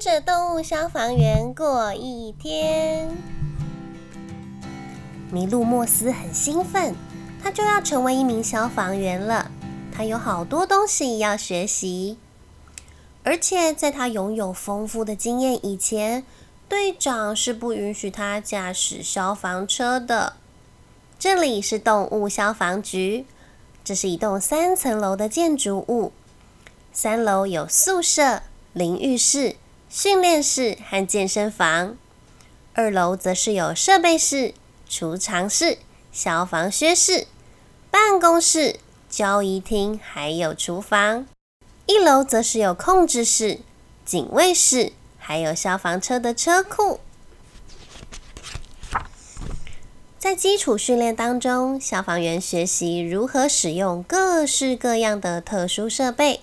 着动物消防员过一天。麋鹿莫斯很兴奋，他就要成为一名消防员了。他有好多东西要学习，而且在他拥有丰富的经验以前，队长是不允许他驾驶消防车的。这里是动物消防局，这是一栋三层楼的建筑物。三楼有宿舍、淋浴室、训练室和健身房，二楼则是有设备室、储藏室、消防靴室、办公室、交易厅，还有厨房。一楼则是有控制室、警卫室，还有消防车的车库。在基础训练当中，消防员学习如何使用各式各样的特殊设备。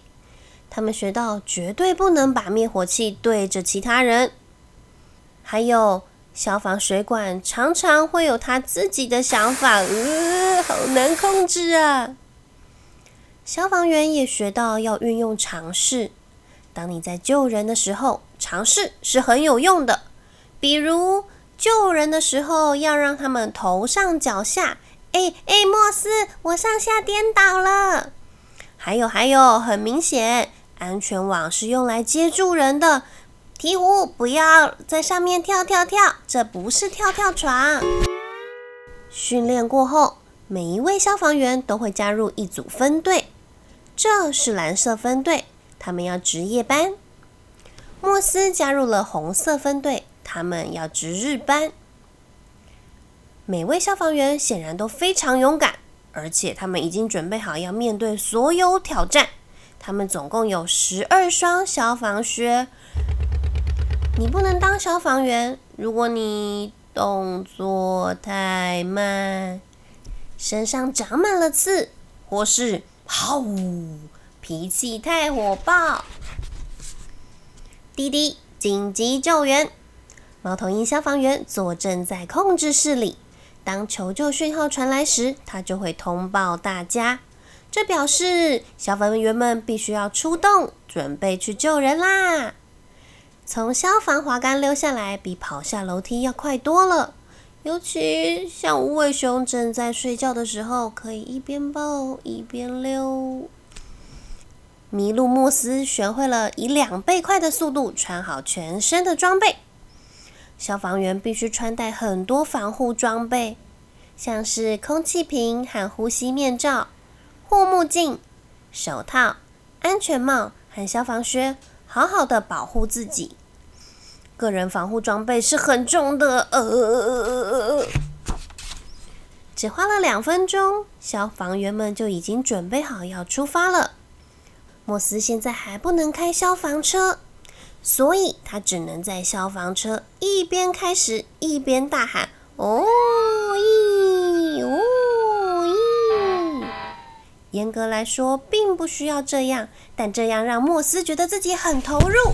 他们学到绝对不能把灭火器对着其他人，还有消防水管常常会有他自己的想法，呃，好难控制啊！消防员也学到要运用尝试。当你在救人的时候，尝试是很有用的。比如救人的时候，要让他们头上脚下，哎哎，莫斯，我上下颠倒了。还有还有，很明显。安全网是用来接住人的，鹈鹕不要在上面跳跳跳，这不是跳跳床。训练过后，每一位消防员都会加入一组分队，这是蓝色分队，他们要值夜班。莫斯加入了红色分队，他们要值日班。每位消防员显然都非常勇敢，而且他们已经准备好要面对所有挑战。他们总共有十二双消防靴。你不能当消防员，如果你动作太慢，身上长满了刺，或是好脾气太火爆。滴滴，紧急救援！猫头鹰消防员坐镇在控制室里，当求救讯号传来时，他就会通报大家。这表示消防员们必须要出动，准备去救人啦！从消防滑杆溜下来，比跑下楼梯要快多了。尤其像无尾熊正在睡觉的时候，可以一边抱一边溜。麋鹿莫斯学会了以两倍快的速度穿好全身的装备。消防员必须穿戴很多防护装备，像是空气瓶和呼吸面罩。护目镜、手套、安全帽和消防靴，好好的保护自己。个人防护装备是很重的。呃，只花了两分钟，消防员们就已经准备好要出发了。莫斯现在还不能开消防车，所以他只能在消防车一边开始，一边大喊：“哦咦哦咦！”严格来说，并不需要这样，但这样让莫斯觉得自己很投入。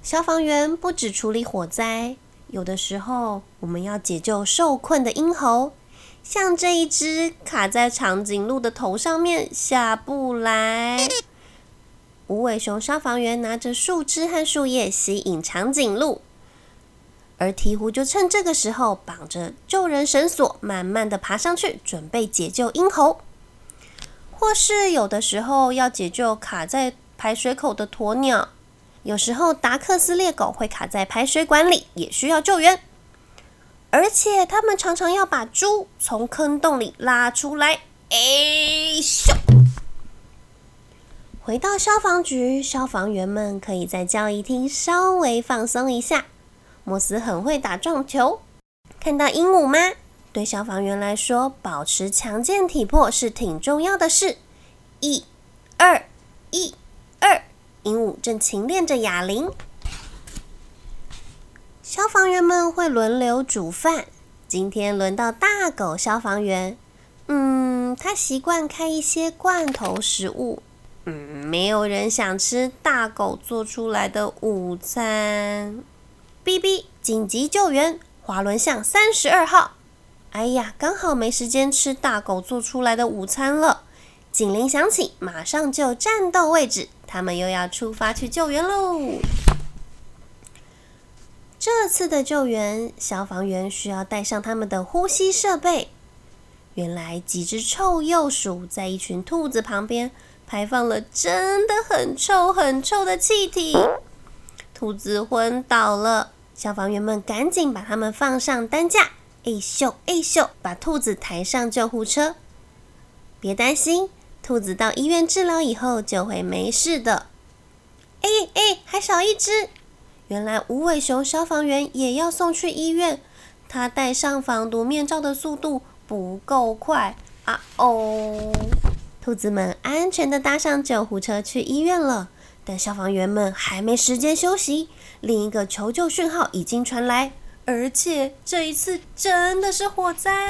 消防员不止处理火灾，有的时候我们要解救受困的鹰猴，像这一只卡在长颈鹿的头上面下不来。无尾熊消防员拿着树枝和树叶吸引长颈鹿，而鹈鹕就趁这个时候绑着救人绳索，慢慢的爬上去，准备解救鹰猴。或是有的时候要解救卡在排水口的鸵鸟，有时候达克斯猎狗会卡在排水管里，也需要救援。而且他们常常要把猪从坑洞里拉出来。哎咻！回到消防局，消防员们可以在交易厅稍微放松一下。莫斯很会打撞球，看到鹦鹉吗？对消防员来说，保持强健体魄是挺重要的事。一、二、一、二，鹦鹉正勤练着哑铃。消防员们会轮流煮饭，今天轮到大狗消防员。嗯，他习惯开一些罐头食物。嗯，没有人想吃大狗做出来的午餐。B B，紧急救援，滑轮巷三十二号。哎呀，刚好没时间吃大狗做出来的午餐了。警铃响起，马上就战斗位置，他们又要出发去救援喽。这次的救援，消防员需要带上他们的呼吸设备。原来几只臭鼬鼠在一群兔子旁边排放了真的很臭很臭的气体，兔子昏倒了。消防员们赶紧把它们放上担架，哎咻哎咻，把兔子抬上救护车。别担心，兔子到医院治疗以后就会没事的。哎哎，还少一只。原来无尾熊消防员也要送去医院，他戴上防毒面罩的速度不够快啊！哦，兔子们安全的搭上救护车去医院了，但消防员们还没时间休息，另一个求救讯号已经传来，而且这一次真的是火灾。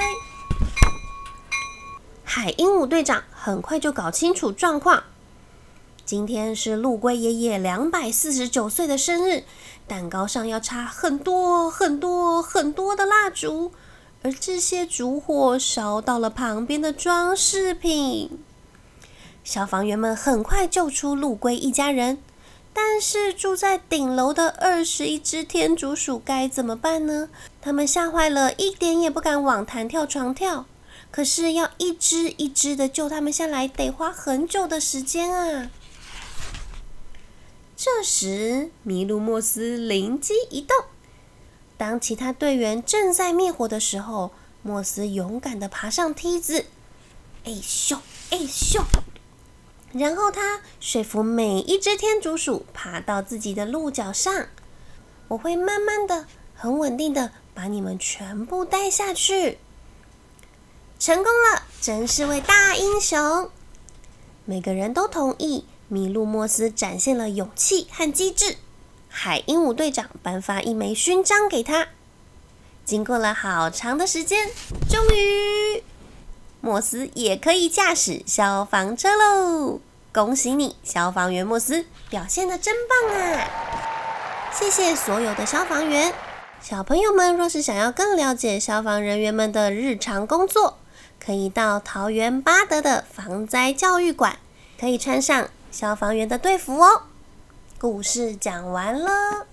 海鹦鹉队长很快就搞清楚状况。今天是陆龟爷爷两百四十九岁的生日，蛋糕上要插很多很多很多的蜡烛，而这些烛火烧到了旁边的装饰品。消防员们很快救出陆龟一家人，但是住在顶楼的二十一只天竺鼠该怎么办呢？他们吓坏了，一点也不敢往弹跳床跳。可是要一只一只的救他们下来，得花很久的时间啊！这时，麋鹿莫斯灵机一动，当其他队员正在灭火的时候，莫斯勇敢的爬上梯子，哎咻哎咻，然后他说服每一只天竺鼠爬到自己的鹿角上，我会慢慢的、很稳定的把你们全部带下去。成功了，真是位大英雄！每个人都同意。麋鹿莫斯展现了勇气和机智，海鹦鹉队长颁发一枚勋章给他。经过了好长的时间，终于，莫斯也可以驾驶消防车喽！恭喜你，消防员莫斯，表现的真棒啊！谢谢所有的消防员。小朋友们若是想要更了解消防人员们的日常工作，可以到桃园八德的防灾教育馆，可以穿上。消防员的队服哦，故事讲完了。